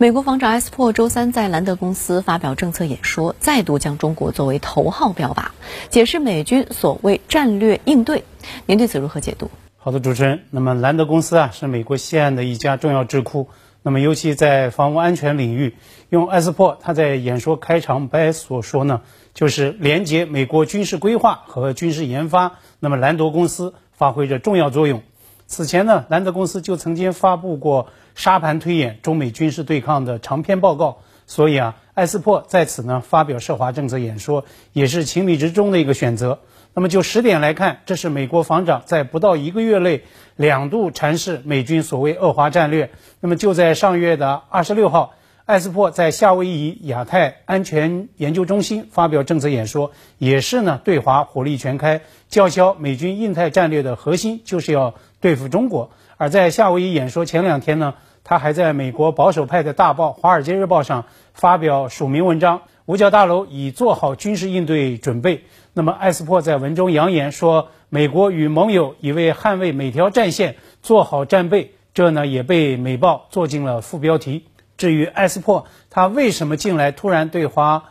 美国防长埃斯珀周三在兰德公司发表政策演说，再度将中国作为头号标靶，解释美军所谓战略应对。您对此如何解读？好的，主持人。那么兰德公司啊，是美国西岸的一家重要智库。那么尤其在防务安全领域，用埃斯珀他在演说开场白所说呢，就是连接美国军事规划和军事研发。那么兰德公司发挥着重要作用。此前呢，兰德公司就曾经发布过沙盘推演中美军事对抗的长篇报告，所以啊，埃斯珀在此呢发表涉华政策演说也是情理之中的一个选择。那么就十点来看，这是美国防长在不到一个月内两度阐释美军所谓恶华战略。那么就在上月的二十六号。埃斯珀在夏威夷亚太安全研究中心发表政策演说，也是呢对华火力全开，叫嚣美军印太战略的核心就是要对付中国。而在夏威夷演说前两天呢，他还在美国保守派的大报《华尔街日报》上发表署名文章，五角大楼已做好军事应对准备。那么艾斯珀在文中扬言说，美国与盟友已为捍卫每条战线做好战备，这呢也被美报做进了副标题。至于艾斯珀，他为什么近来突然对华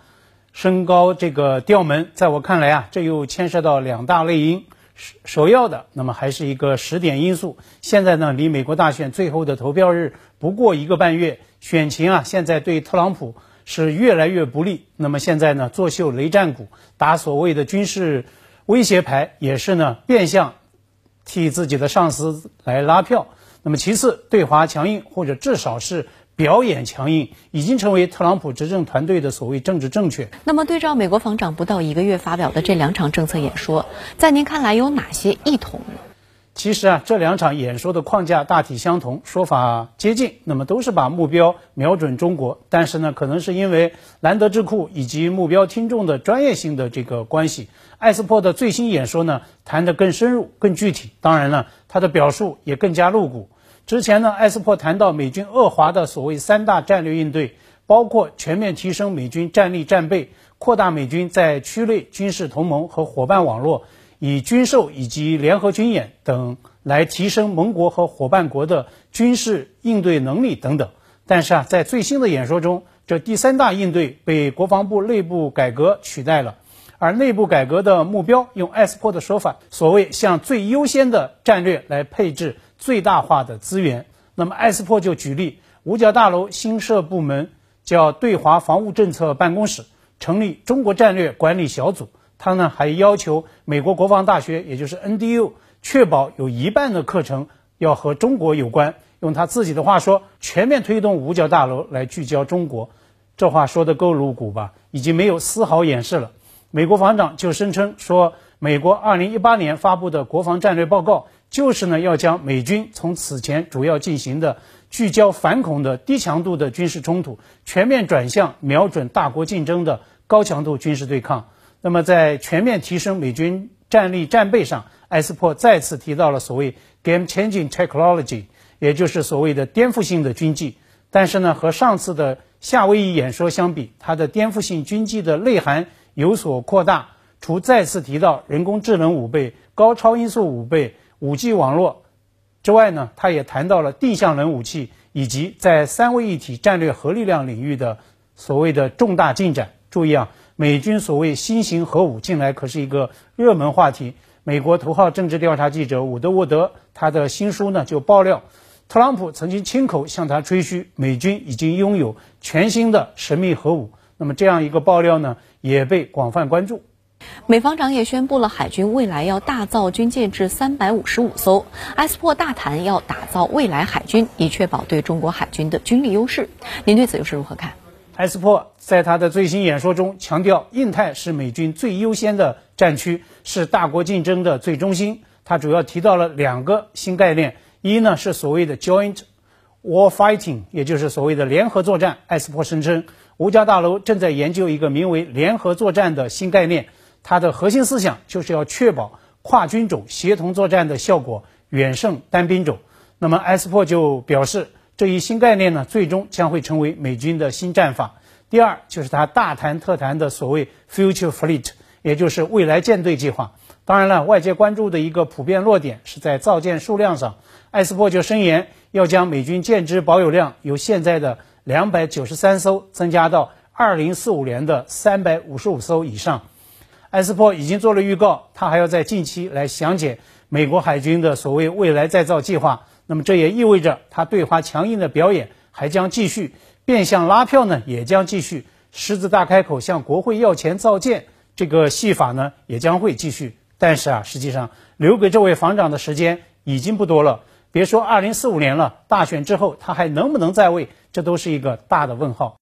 升高这个调门？在我看来啊，这又牵涉到两大类因。首要的，那么还是一个时点因素。现在呢，离美国大选最后的投票日不过一个半月，选情啊，现在对特朗普是越来越不利。那么现在呢，作秀雷战鼓，打所谓的军事威胁牌，也是呢变相替自己的上司来拉票。那么其次，对华强硬，或者至少是。表演强硬已经成为特朗普执政团队的所谓政治正确。那么，对照美国防长不到一个月发表的这两场政策演说，在您看来有哪些异同？其实啊，这两场演说的框架大体相同，说法接近，那么都是把目标瞄准中国。但是呢，可能是因为兰德智库以及目标听众的专业性的这个关系，艾斯珀的最新演说呢谈得更深入、更具体。当然了，他的表述也更加露骨。之前呢，埃斯珀谈到美军恶华的所谓三大战略应对，包括全面提升美军战力战备，扩大美军在区内军事同盟和伙伴网络，以军售以及联合军演等来提升盟国和伙伴国的军事应对能力等等。但是啊，在最新的演说中，这第三大应对被国防部内部改革取代了，而内部改革的目标，用埃斯珀的说法，所谓向最优先的战略来配置。最大化的资源。那么，艾斯珀就举例，五角大楼新设部门叫对华防务政策办公室，成立中国战略管理小组。他呢还要求美国国防大学，也就是 NDU，确保有一半的课程要和中国有关。用他自己的话说，全面推动五角大楼来聚焦中国。这话说的够露骨吧？已经没有丝毫掩饰了。美国防长就声称说，美国2018年发布的国防战略报告。就是呢，要将美军从此前主要进行的聚焦反恐的低强度的军事冲突，全面转向瞄准大国竞争的高强度军事对抗。那么，在全面提升美军战力战备上，埃斯珀再次提到了所谓 “game-changing technology”，也就是所谓的颠覆性的军技。但是呢，和上次的夏威夷演说相比，它的颠覆性军技的内涵有所扩大。除再次提到人工智能五倍、高超音速五倍。五 G 网络之外呢，他也谈到了定向能武器以及在三位一体战略核力量领域的所谓的重大进展。注意啊，美军所谓新型核武近来可是一个热门话题。美国头号政治调查记者伍德沃德他的新书呢就爆料，特朗普曾经亲口向他吹嘘美军已经拥有全新的神秘核武。那么这样一个爆料呢，也被广泛关注。美方长也宣布了，海军未来要大造军舰至三百五十五艘。埃斯珀大谈要打造未来海军，以确保对中国海军的军力优势。您对此又是如何看？埃斯珀在他的最新演说中强调，印太是美军最优先的战区，是大国竞争的最中心。他主要提到了两个新概念：一呢是所谓的 Joint War Fighting，也就是所谓的联合作战。埃斯珀声称，五角大楼正在研究一个名为联合作战的新概念。它的核心思想就是要确保跨军种协同作战的效果远胜单兵种。那么埃斯珀就表示，这一新概念呢，最终将会成为美军的新战法。第二，就是他大谈特谈的所谓 Future Fleet，也就是未来舰队计划。当然了，外界关注的一个普遍落点是在造舰数量上。埃斯珀就声言，要将美军舰只保有量由现在的两百九十三艘增加到二零四五年的三百五十五艘以上。埃斯珀已经做了预告，他还要在近期来详解美国海军的所谓未来再造计划。那么这也意味着他对华强硬的表演还将继续，变相拉票呢也将继续，狮子大开口向国会要钱造舰，这个戏法呢也将会继续。但是啊，实际上留给这位防长的时间已经不多了。别说二零四五年了，大选之后他还能不能在位，这都是一个大的问号。